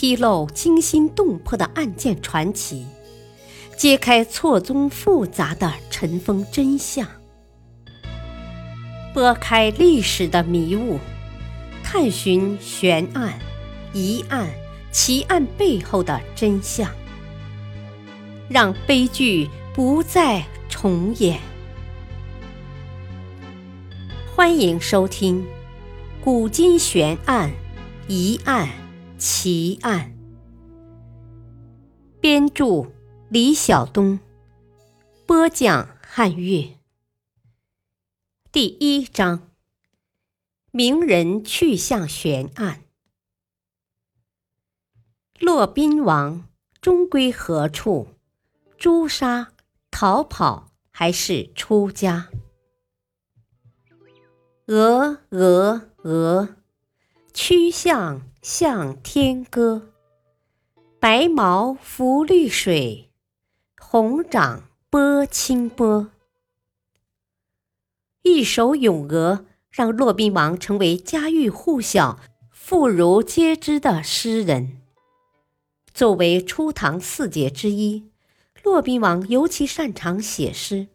披露惊心动魄的案件传奇，揭开错综复杂的尘封真相，拨开历史的迷雾，探寻悬案、疑案、奇案背后的真相，让悲剧不再重演。欢迎收听《古今悬案、疑案、奇案》，编著李晓东，播讲汉乐。第一章：名人去向悬案。骆宾王终归何处？诛杀、逃跑还是出家？鹅鹅鹅，曲项向天歌。白毛浮绿水，红掌拨清波。一首咏鹅，让骆宾王成为家喻户晓、妇孺皆知的诗人。作为初唐四杰之一，骆宾王尤其擅长写诗，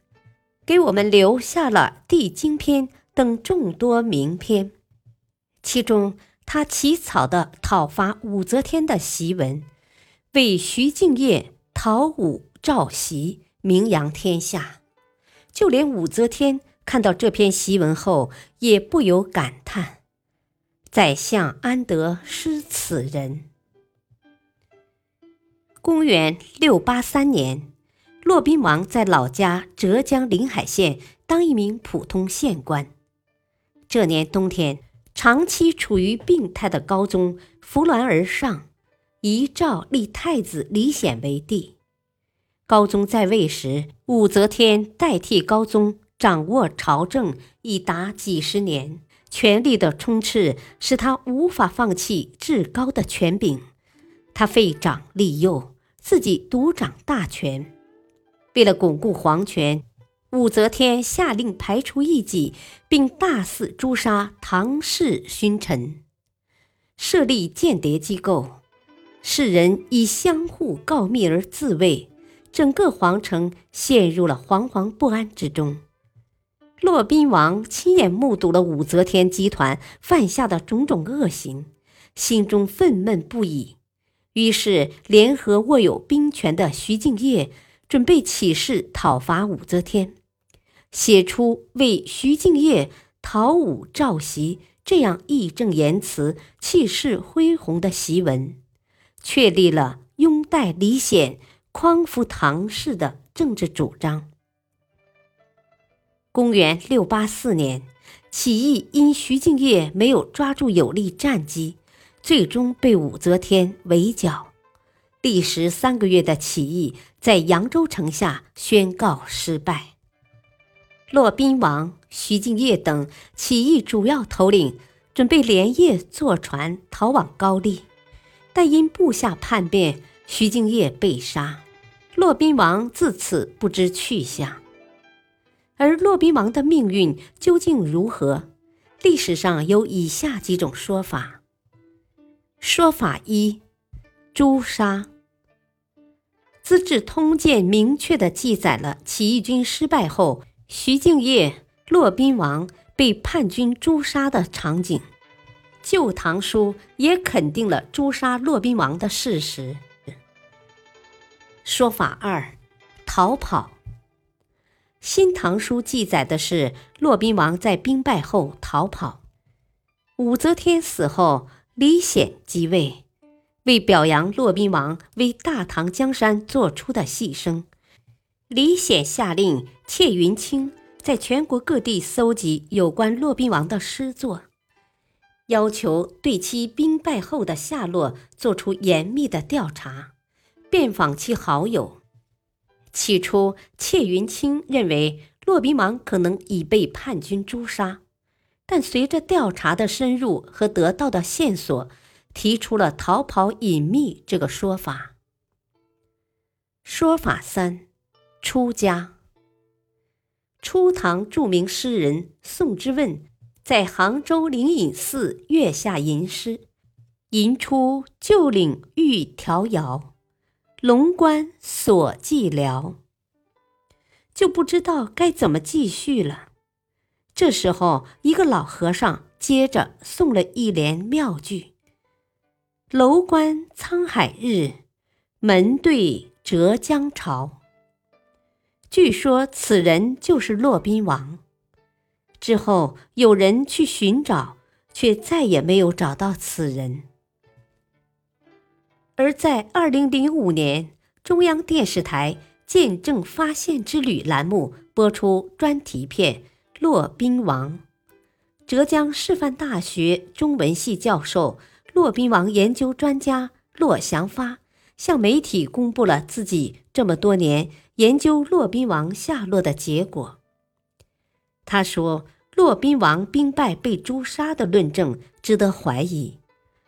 给我们留下了《地经篇》。等众多名篇，其中他起草的讨伐武则天的檄文，为徐敬业讨武召檄名扬天下。就连武则天看到这篇檄文后，也不由感叹：“宰相安得失此人？”公元六八三年，骆宾王在老家浙江临海县当一名普通县官。这年冬天，长期处于病态的高宗扶鸾而上，遗诏立太子李显为帝。高宗在位时，武则天代替高宗掌握朝政已达几十年，权力的充斥使他无法放弃至高的权柄。他废长立幼，自己独掌大权。为了巩固皇权。武则天下令排除异己，并大肆诛杀唐氏勋臣，设立间谍机构，世人以相互告密而自卫，整个皇城陷入了惶惶不安之中。骆宾王亲眼目睹了武则天集团犯下的种种恶行，心中愤懑不已，于是联合握有兵权的徐敬业，准备起事讨伐武则天。写出为徐敬业讨武召檄这样义正言辞、气势恢宏的檄文，确立了拥戴李显、匡扶唐氏的政治主张。公元六八四年，起义因徐敬业没有抓住有利战机，最终被武则天围剿。历时三个月的起义在扬州城下宣告失败。骆宾王、徐敬业等起义主要头领准备连夜坐船逃往高丽，但因部下叛变，徐敬业被杀，骆宾王自此不知去向。而骆宾王的命运究竟如何？历史上有以下几种说法。说法一：诛杀。《资治通鉴》明确地记载了起义军失败后。徐敬业、骆宾王被叛军诛杀的场景，《旧唐书》也肯定了诛杀骆宾王的事实。说法二：逃跑。《新唐书》记载的是骆宾王在兵败后逃跑。武则天死后，李显即位，为表扬骆宾王为大唐江山做出的牺牲。李显下令窃云清在全国各地搜集有关骆宾王的诗作，要求对其兵败后的下落做出严密的调查，遍访其好友。起初，窃云清认为骆宾王可能已被叛军诛杀，但随着调查的深入和得到的线索，提出了逃跑隐秘这个说法。说法三。出家。初唐著名诗人宋之问在杭州灵隐寺月下吟诗，吟出旧岭欲迢遥，龙关锁寂寥。就不知道该怎么继续了。这时候，一个老和尚接着送了一联妙句：“楼观沧海日，门对浙江潮。”据说此人就是骆宾王。之后有人去寻找，却再也没有找到此人。而在二零零五年，中央电视台。《见证发现之旅》栏目播出专题片《骆宾王》，浙江师范大学中文系教授、骆宾王研究专家骆祥发向媒体公布了自己这么多年研究骆宾王下落的结果。他说：“骆宾王兵败被诛杀的论证值得怀疑，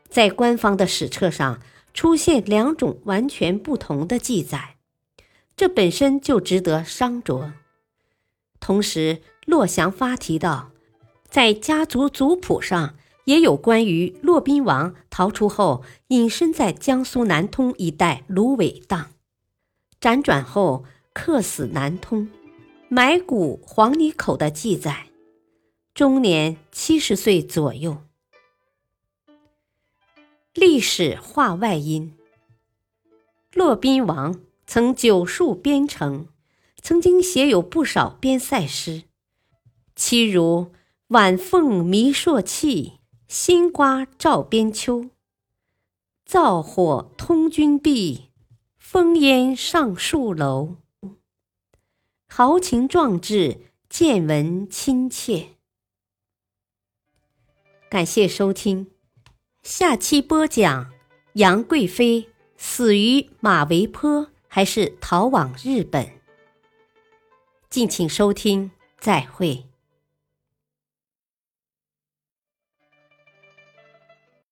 在官方的史册上出现两种完全不同的记载。”这本身就值得商酌。同时，骆祥发提到，在家族族谱上也有关于骆宾王逃出后隐身在江苏南通一带芦苇荡，辗转后客死南通，埋骨黄泥口的记载，终年七十岁左右。历史话外音：骆宾王。曾九戍边城，曾经写有不少边塞诗，其如“晚凤迷朔气，新瓜照边秋”，“灶火通军壁，烽烟上树楼”，豪情壮志，见闻亲切。感谢收听，下期播讲杨贵妃死于马嵬坡。还是逃往日本？敬请收听，再会。